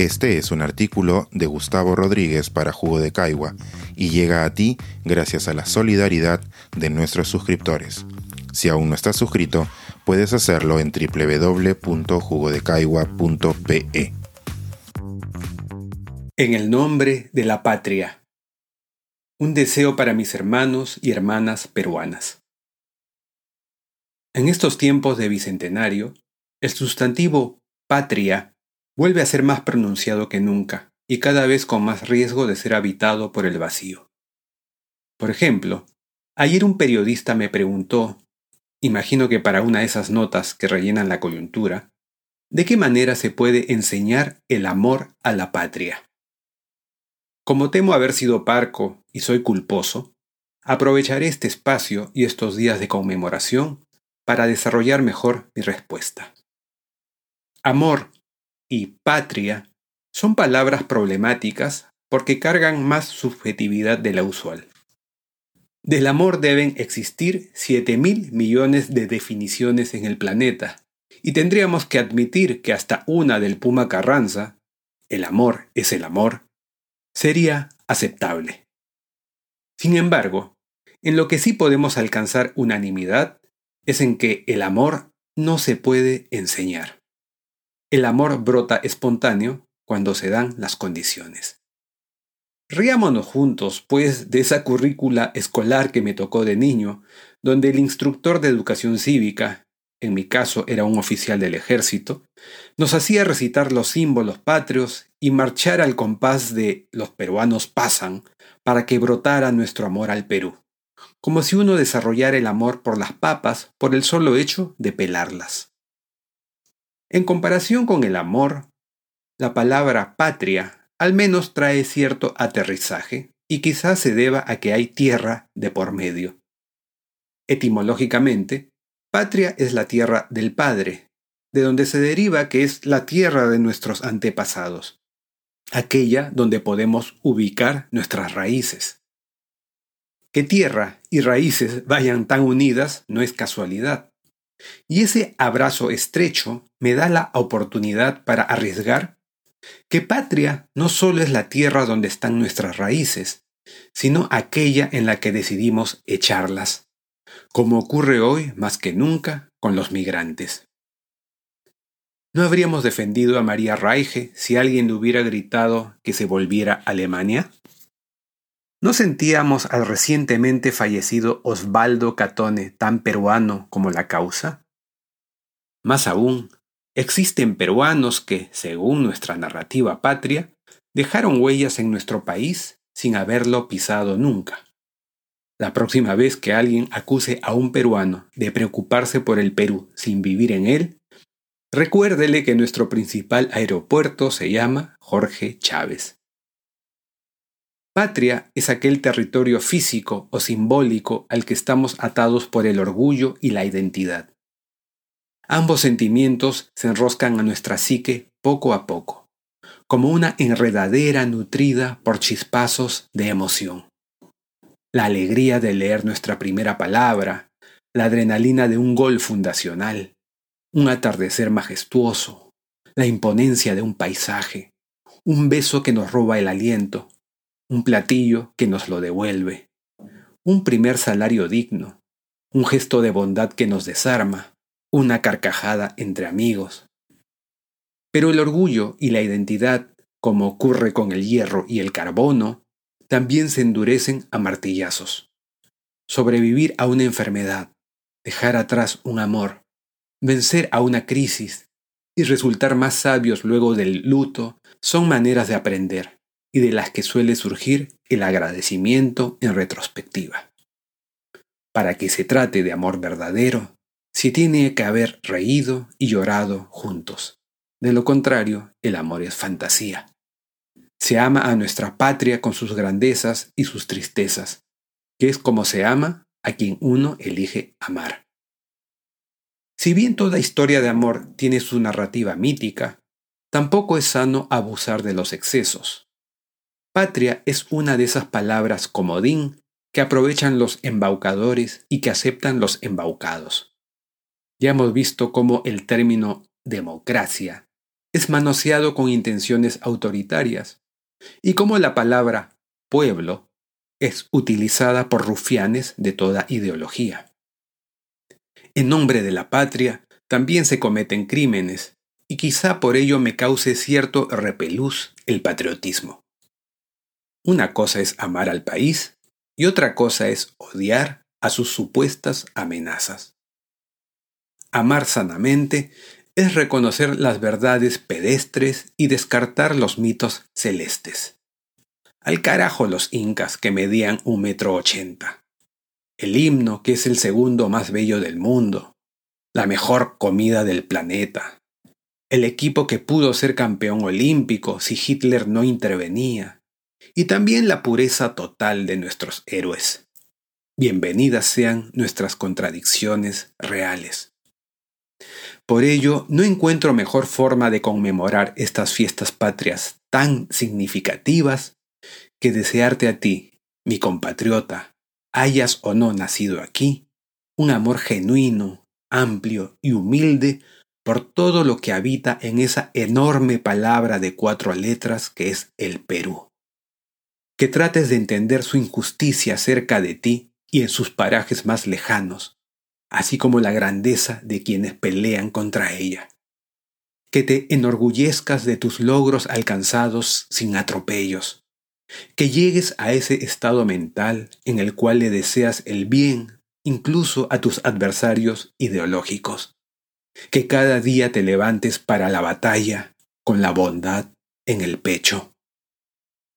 Este es un artículo de Gustavo Rodríguez para Jugo de Caigua y llega a ti gracias a la solidaridad de nuestros suscriptores. Si aún no estás suscrito, puedes hacerlo en www.jugodecaigua.pe. En el nombre de la patria. Un deseo para mis hermanos y hermanas peruanas. En estos tiempos de bicentenario, el sustantivo patria vuelve a ser más pronunciado que nunca y cada vez con más riesgo de ser habitado por el vacío. Por ejemplo, ayer un periodista me preguntó, imagino que para una de esas notas que rellenan la coyuntura, ¿de qué manera se puede enseñar el amor a la patria? Como temo haber sido parco y soy culposo, aprovecharé este espacio y estos días de conmemoración para desarrollar mejor mi respuesta. Amor y patria son palabras problemáticas porque cargan más subjetividad de la usual. Del amor deben existir 7 mil millones de definiciones en el planeta, y tendríamos que admitir que hasta una del Puma Carranza, el amor es el amor, sería aceptable. Sin embargo, en lo que sí podemos alcanzar unanimidad es en que el amor no se puede enseñar. El amor brota espontáneo cuando se dan las condiciones. Riámonos juntos, pues, de esa currícula escolar que me tocó de niño, donde el instructor de educación cívica, en mi caso era un oficial del ejército, nos hacía recitar los símbolos patrios y marchar al compás de Los peruanos pasan para que brotara nuestro amor al Perú, como si uno desarrollara el amor por las papas por el solo hecho de pelarlas. En comparación con el amor, la palabra patria al menos trae cierto aterrizaje y quizás se deba a que hay tierra de por medio. Etimológicamente, patria es la tierra del Padre, de donde se deriva que es la tierra de nuestros antepasados, aquella donde podemos ubicar nuestras raíces. Que tierra y raíces vayan tan unidas no es casualidad. Y ese abrazo estrecho me da la oportunidad para arriesgar que patria no solo es la tierra donde están nuestras raíces, sino aquella en la que decidimos echarlas, como ocurre hoy más que nunca con los migrantes. ¿No habríamos defendido a María Reige si alguien le hubiera gritado que se volviera a Alemania? ¿No sentíamos al recientemente fallecido Osvaldo Catone tan peruano como la causa? Más aún, existen peruanos que, según nuestra narrativa patria, dejaron huellas en nuestro país sin haberlo pisado nunca. La próxima vez que alguien acuse a un peruano de preocuparse por el Perú sin vivir en él, recuérdele que nuestro principal aeropuerto se llama Jorge Chávez. Patria es aquel territorio físico o simbólico al que estamos atados por el orgullo y la identidad. Ambos sentimientos se enroscan a nuestra psique poco a poco, como una enredadera nutrida por chispazos de emoción. La alegría de leer nuestra primera palabra, la adrenalina de un gol fundacional, un atardecer majestuoso, la imponencia de un paisaje, un beso que nos roba el aliento, un platillo que nos lo devuelve, un primer salario digno, un gesto de bondad que nos desarma, una carcajada entre amigos. Pero el orgullo y la identidad, como ocurre con el hierro y el carbono, también se endurecen a martillazos. Sobrevivir a una enfermedad, dejar atrás un amor, vencer a una crisis y resultar más sabios luego del luto son maneras de aprender y de las que suele surgir el agradecimiento en retrospectiva. Para que se trate de amor verdadero, si tiene que haber reído y llorado juntos. De lo contrario, el amor es fantasía. Se ama a nuestra patria con sus grandezas y sus tristezas, que es como se ama a quien uno elige amar. Si bien toda historia de amor tiene su narrativa mítica, tampoco es sano abusar de los excesos. Patria es una de esas palabras comodín que aprovechan los embaucadores y que aceptan los embaucados. Ya hemos visto cómo el término democracia es manoseado con intenciones autoritarias y cómo la palabra pueblo es utilizada por rufianes de toda ideología. En nombre de la patria también se cometen crímenes y quizá por ello me cause cierto repelús el patriotismo. Una cosa es amar al país y otra cosa es odiar a sus supuestas amenazas. Amar sanamente es reconocer las verdades pedestres y descartar los mitos celestes. Al carajo los incas que medían un metro ochenta. El himno que es el segundo más bello del mundo. La mejor comida del planeta. El equipo que pudo ser campeón olímpico si Hitler no intervenía. Y también la pureza total de nuestros héroes. Bienvenidas sean nuestras contradicciones reales. Por ello, no encuentro mejor forma de conmemorar estas fiestas patrias tan significativas que desearte a ti, mi compatriota, hayas o no nacido aquí, un amor genuino, amplio y humilde por todo lo que habita en esa enorme palabra de cuatro letras que es el Perú. Que trates de entender su injusticia cerca de ti y en sus parajes más lejanos, así como la grandeza de quienes pelean contra ella. Que te enorgullezcas de tus logros alcanzados sin atropellos. Que llegues a ese estado mental en el cual le deseas el bien incluso a tus adversarios ideológicos. Que cada día te levantes para la batalla con la bondad en el pecho.